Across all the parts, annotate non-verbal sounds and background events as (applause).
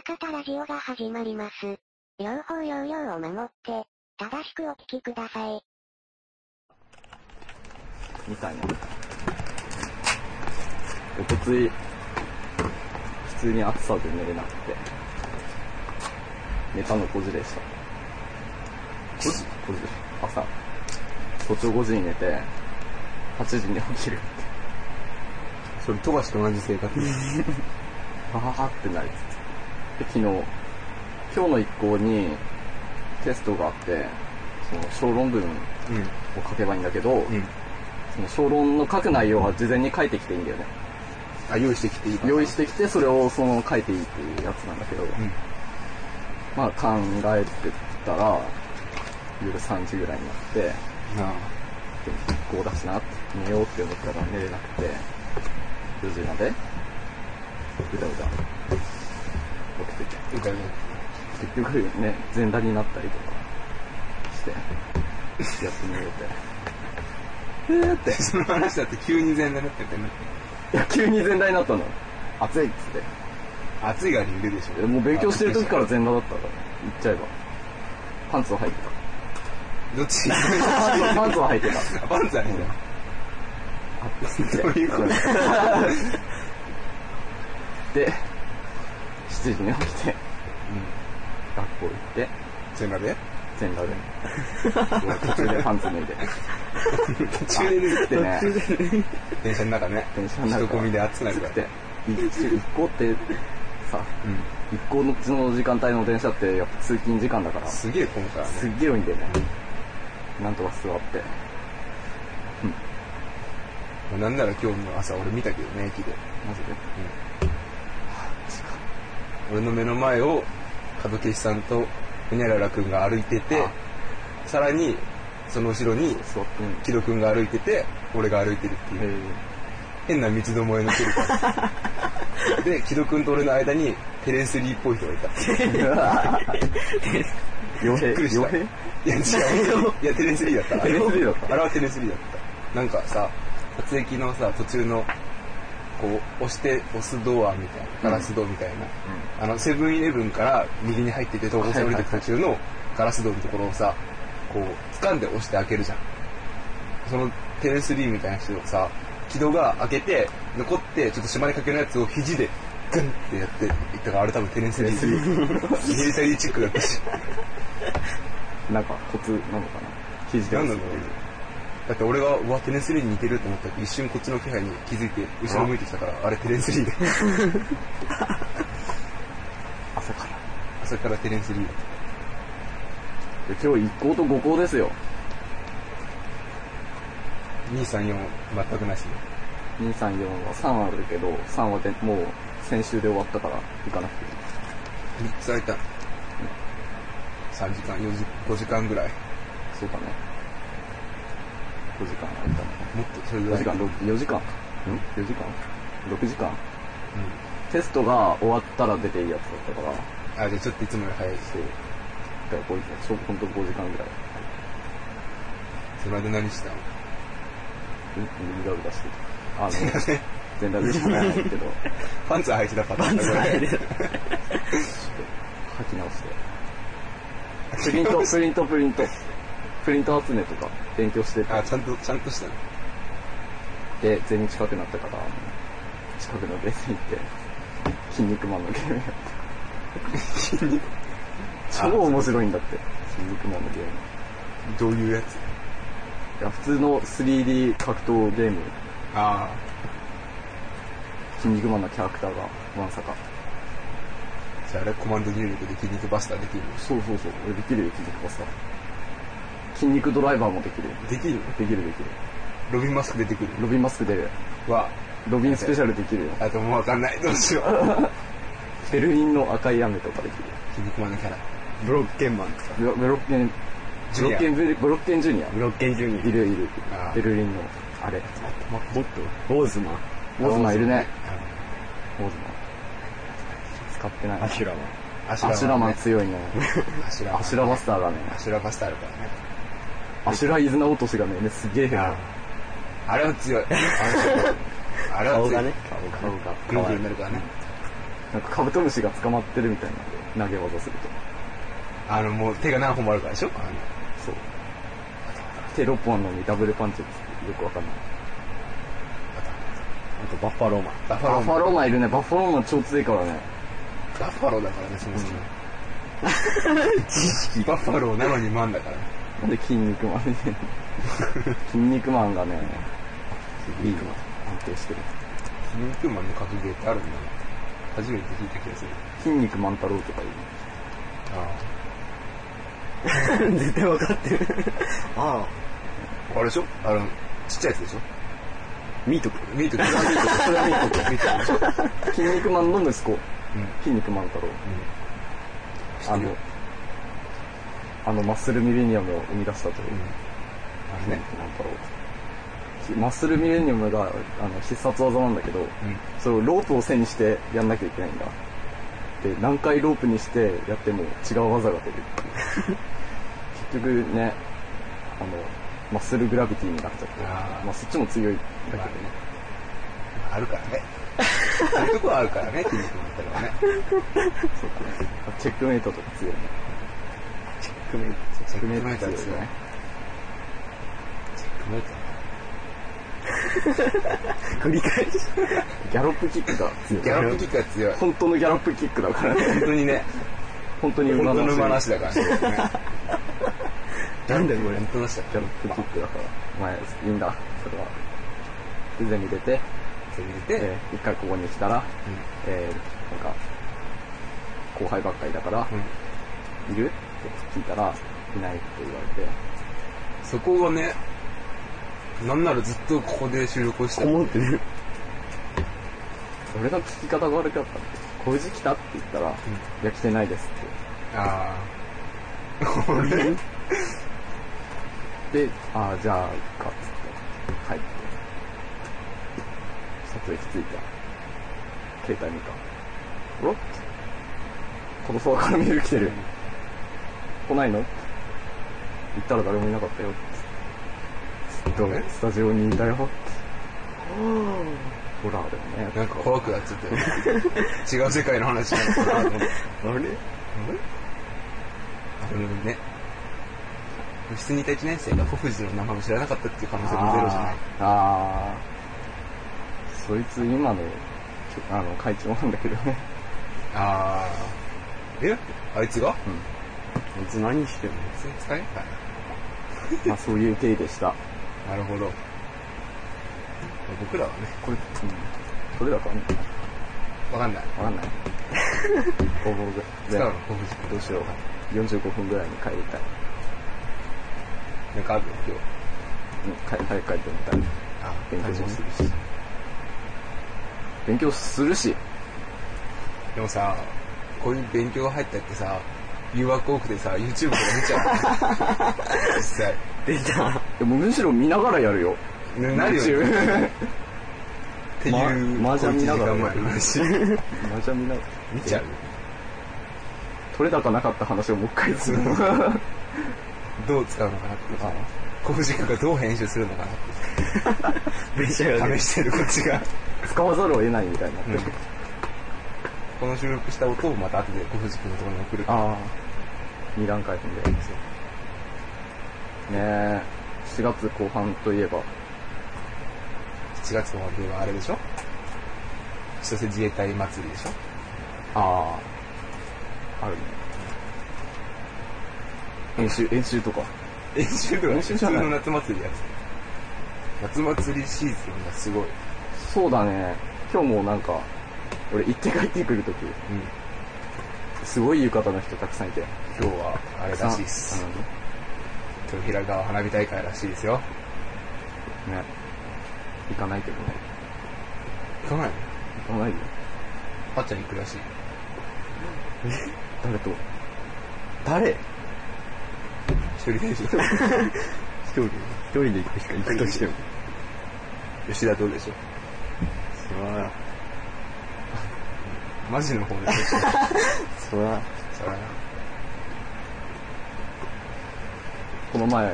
裏方ラジオが始まります。両方要領を守って、正しくお聞きください。みたいな。おとつい、普通に暑さで寝れなくて、寝たの5時でした。5時 ?5 時朝。早朝5時に寝て、8時に起きる。それ、富樫と同じ生活。(laughs) はははってなりつつ。で、昨日、今日の一行にテストがあって、その小論文をうん。書けばいいんだけど、うん。その小論の書く内容は事前に書いてきていいんだよね。あ、用意してきていいか用意してきて、それをその書いていいっていうやつなんだけど、うん。まあ考えてたら、夜3時ぐらいになって、なあ。で一行だしなって、寝ようって思ったら寝れなくて、4時まで、うだうだ。結局ね、全裸になったりとかして、やってみようって。えーって。その話だって急に全裸になっててね。(laughs) いや、急に全裸になったの。暑いっつって。暑いが理由でしょ。えもう勉強してる時から全裸だったから、言っちゃえば。パンツを履いてどっち？た。パンツを履いてた。パンツはねどういうこと？で、7時に起きて、学校行って、全裸で？全裸で。(laughs) 途中でパンツ脱いで。途中で脱いでね、電車の中ね。電車の中人混みで暑くなるから。て。一一行って、さ、うん。一行のうちの時間帯の電車ってやっぱ通勤時間だから、すすげえ混むからね。っげえ多いんだよね。なんとか座って。なんなら今日の朝俺見たけどね、駅で。マジで。俺の目の前を門消さんとほにゃららくんが歩いててあ、さらにその後ろに木戸くんが歩いてて、俺が歩いてるっていう、変な三つどもえの距離感。(laughs) で、木戸くんと俺の間にテレンスリーっぽい人がいた。びっくりした。いや、違う。(laughs) いや、テレンスリーだった。テレンスリーだったあれはテレンスリーだった。なんかさ、撮影機のさ、途中の、こう、押して、押すドアみたいな、ガラスドアみたいな、あの、セブンイレブンから右に入ってて、東北線降りてく途中のガラスドアのところをさ、こう、掴んで押して開けるじゃん。その、テレンスリーみたいな人をさ、木戸が開けて、残って、ちょっと閉まりかけのやつを肘で、グンってやっていったから、あれ多分テレンスリー。ミリタリーチックだったし。(laughs) なんかコツなのかな？肘でなんだろう。ねだって俺が、うわ、テレンスリーに似てると思ったけど、一瞬こっちの気配に気づいて、後ろ向いてきたから、あれテレンスリーで。(laughs) 朝から。朝からテレンスリーだっで今日一行と五行ですよ。た。2、3、4、全くなしね。2、3、4は3あるけど、3はでもう先週で終わったから行かなくていい。3つ空いた。3時間、4時、5時間ぐらい。そうだね。5時間空いたね。もっとそれぐ4らい。時間、6 4時間ん ?4 時間 ?6 時間？うテストが終わったら出ていいやつだったから、ん。あ、じゃあちょっといつもより早いし。そう。だからこういう、ちょうどほんと5時間ぐらい。その間何したの？うん、してた。あの、全裸でじゃないけど、(laughs) パンツ履いてたパターンだこれ。履き直して。プリント、プリント、プリント。プリント集めとか勉強してて、あ、ちゃんと、ちゃんとしたの。で、全員近くなったから、近くのゲーム行って、筋肉マンのゲームやって。筋肉。超面白いんだって、筋肉マンのゲーム。どういうやつ？いや、普通の 3D 格闘ゲーム、あ筋肉マンのキャラクターが、まさか。あ。じゃああれコマンド入力で筋肉バスターできるそうそうそう、俺できるよ、筋肉バスター。筋肉ドライバーもできるできる？のできるできる。ロビンマスク出てくる？ロビンマスク出る。わ、ロビンスペシャルできるよ。あともうわかんない。どうしよう。(laughs) ベルリンの赤い雨とかできるよ。筋肉マンのキャラ。ブロッケンマンとか。ブロッケン、ブロッケンブロッケンジュニア。ブロッケンジュニいるいる。ベルリンの、あれ。ア。もっと、オーズマン。オーズマンいるね。オーズマン。使ってない。アシュラマン。アアシュラマン強いね。(laughs) アシュラマスターがね。アシュラバスターあるからね。アシュラ稲綱落としがね、すげえあれは強い。あの人あれは強い顔がね。顔が。ぐるぐるになるからね。なんかカブトムシが捕まってるみたいなんで、投げ技すると。あの、もう手が何本もあるからでしょ？あのそう。手6本あるのにダブルパンチですよくわかんない。あとバッファローマン。バッファローバッファローマンいるね。バッファローマン超強いからね。バッファローだからね、そもそも。(laughs) 知識。バッファローなのにマンだから。なんで筋肉マンみたいな。筋肉マンがね、いいの。安定してる。筋肉マンの格ゲーってあるんだな。初めて聞いた気がする。筋肉万太郎とかいる。あ絶対分かってる。ああ。あ。あれでしょ？あの、ちっちゃいやつでしょ？ミートミートそれはミートミートでしょ？筋肉マンの息子。うん。筋肉万太郎。あの知ってるよ、あのマッスルミレニアムを生み出したという。うん。あれね。万太郎。マッスルミレニアムがあの必殺技なんだけど、うん。それをロープを背にしてやんなきゃいけないんだ。で、何回ロープにしてやっても違う技が出るっていう。(laughs) 結局ね、あの、マッスルグラビティになっちゃって、まあそっちも強いんだけどね。あるからね。そういうとこはあるからね、筋肉マンってのはね。(laughs) そうかね。チェックメイトとか強いね。ックメイト。チェックメイト強いチェックメイト。繰り返し。ギャロップキックが強い。ギャロップキックが強い。本当のギャロップキックだからね。本当にね、本当に本当の馬なしだからね。なんだよこれ本当なしだギャロップキックだから。まあ、いいんだ、それは。で、ゼミ出て、それ入れて、えー一回ここに来たら、えー、なんか、後輩ばっかりだから、うん。いるって聞いたら、いないって言われて、そこがね、なんならずっとここで収録をして思ってる。俺の聞き方が悪かったんで、小藤来たって言ったら、いや、来てないですって。ああ。これ (laughs) で、ああ、じゃあ、か、つって、入って。撮影きついた。携帯見た。おろって。このソファからメール来てる。来ないの？行ったら誰もいなかったよ。ずっとえスタジオにいたよ。ホラーだよね。なんか怖くなっちゃったよ。(laughs) 違う世界の話なのかなと思って。あれ？あれ？あのね、部室にいた1年生が小藤の名前を知らなかったっていう可能性もゼロじゃない。あーあー。そいつ今の、あの、会長なんだけどね。あー。え？あいつが？あいつ何してんの？それ使えんかまあそういう経緯でした。ななるほど。僕らはね、これ、うん。それだかね、わかんない。わかんない。応募ぐらい。使うの小藤どうしよう。45分ぐらいに帰りたい。なんかある今日。うん帰早く帰ってみたい。あ勉強もするし。勉強するし。でもさ、こういう勉強が入ったってさ、誘惑多くてさ、YouTube とか見ちゃう。実際。出た。でもむしろ見ながらやるよ。ねなるよね。ね。っていう、ま麻雀見ながら小一時間前の話。マジャ見な見ちゃう。取れ高なかった話をもう一回するの。どう使うのかなって。あ小藤君がどう編集するのかなって。(laughs) 試してるこっちが。使わざるを得ないみたいになってる。この収録した音をまた後で小藤君のところに送る。ああ。二段階踏んで。ねえ、4月後半といえば、7月のではあれでしょ？千歳自衛隊祭りでしょ？ああ、あるね。演習、演習とか。演習とか普通の夏祭りやつ。夏祭りシーズンがすごい。そうだね。今日もなんか、俺行って帰ってくるとき、うん。すごい浴衣の人たくさんいて。今日はあれらしいっす。豊平川花火大会らしいですよ。うん。ね。行かないけどね。行かないの？行かないよ。あっちゃん行くらしい。誰と？誰？一人でしょ一人、一人で行くしか行くとしても。吉田どうでしょそら、マジの方で (laughs) そこの前、ね、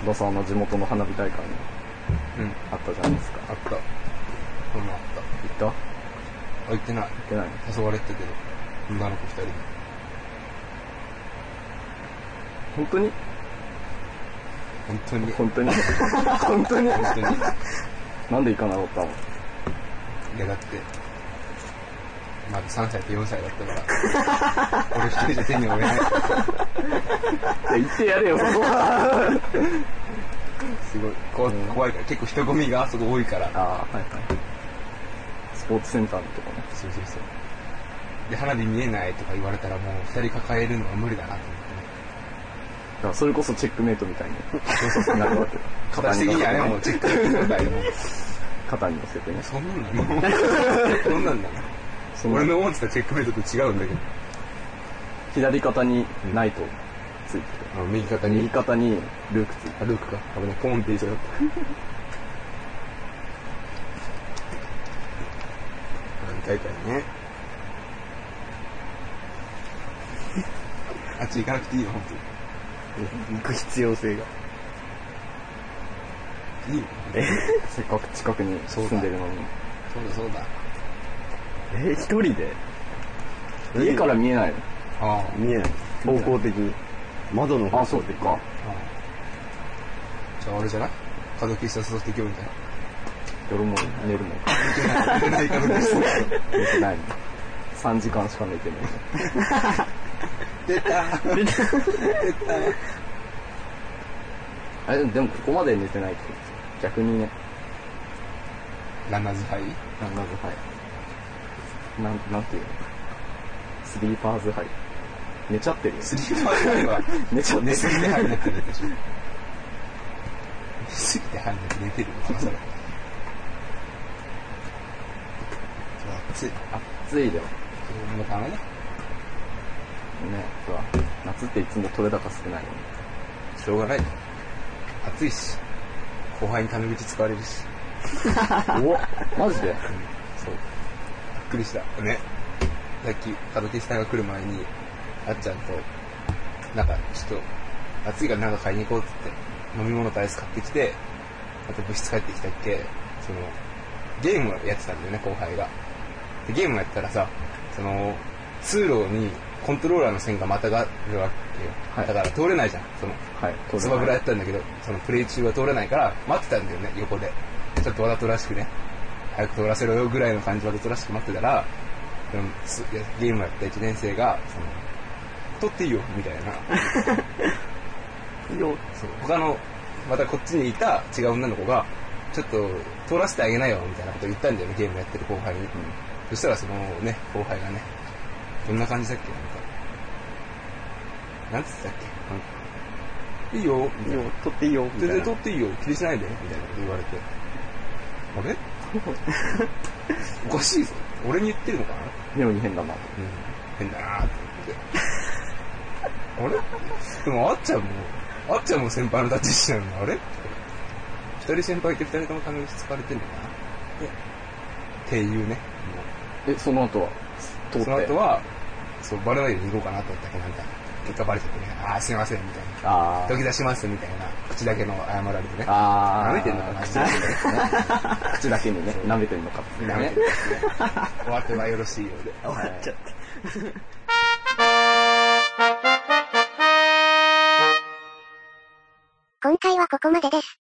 戸田さんの地元の花火大会にうん。あったじゃないですか。あった。そんなあっ行った？あ、行ってない。行ってない？の誘われてたけど、女の子二人に。本当に？本当に。本当に？(laughs) 本当に？本当に。なんで行かなかったの？いや、だって、まだ3歳と4歳だったから、俺一人じゃ手に負えない。いや、行ってやれよ、そこは。すごい、こうん怖いから、結構人混みがあそこ多いから。ああ、はいはい。スポーツセンターのとこね。そうそうそう。で、花火見えないとか言われたらもう二人抱えるのは無理だなと思ってね。だからそれこそチェックメイトみたいに。そうそう、なるわけ。形的にはね、もうチェックメイトみたいな。肩に乗せてね。そんなんなのそんなんだその俺の思ってたチェックメイトと違うんだけど。左肩にナイトついてて。あの右肩右に、肩にルークついてあ、ルークか。ポンって一緒だった。(laughs) 大会ね。あっち行かなくていいよ、本行く必要性が。当に。いいよ。(laughs) せっかく近くに住んでるのに。そうだそうだ。え、一人で？家から見えないの？ああ。見えない。方向的に。窓の方あ、向そうか。じゃああれじゃない？家族一緒に誘って今日みたいな。夜も寝るもん。寝てないからです。寝てないの。3時間しか寝てない。出た出たあれ、でもここまで寝てないって逆にね、ランナーズハイ？なんなずはい。なん、なんていうの？スリーパーズハイ。寝ちゃってるよ。スリーパーズハイは寝ちゃってる。寝すぎてハイになってるでしょ。寝すぎてハイになって寝てるのかな、それ。暑い。暑いでも。もうダメだ。ね、ほら、夏っていつも取れ高少ないよね。しょうがない。暑いし。後輩にタメ口使われるし。(laughs) おマジで？そう。くりした。ね。さっき、門木さんが来る前に、あっちゃんと、なんか、ちょっと、暑いからなんか買いに行こうっつって、飲み物とアイス買ってきて、あと部室帰ってきたっけ、その、ゲームをやってたんだよね、後輩が。で、ゲームやったらさ、その、通路にコントローラーの線がまたがるわけよ。はいだから通れないじゃん。その、はい、取スマブラやったんだけど、そのプレイ中は通れないから、待ってたんだよね、横で。ちょっとわざとらしくね、早く通らせろよぐらいの感じわざとらしく待ってたら、そのすゲームやった1年生が、その、取っていいよ、みたいな。(laughs) よ。そう他の、またこっちにいた違う女の子が、ちょっと通らせてあげなよ、みたいなこと言ったんだよね、ゲームやってる後輩に。そしたらそのね、後輩がね、どんな感じだっけ？なんか、なんつってたっけ？いいよ、いな。いいよ、取っていいよ、みたいな全然取。っていいよ、気にしないで、みたいなこと言われて。あれ？(laughs) おかしいぞ。俺に言ってるのかな？妙に変だな。うん。変だなーって思って。あれ？でも、あっちゃんも、あっちゃんも先輩の立ち位置なの？に、あれ？二人先輩いて二人とも髪に使われてるのかな？でっていうね。え、その後は？通って。その後は、そう、バレないように行こうかなと思ったけど、なんか、結果バレちゃってね、あーすいません、みたいな。あ土下座します、みたいな。口だけの謝られてね。あー。舐めてんのかな口だけね。口だけにね、舐めてんのか舐めて。る終わってはよろしいようで。(laughs) 終わっちゃった。今回はここまでです。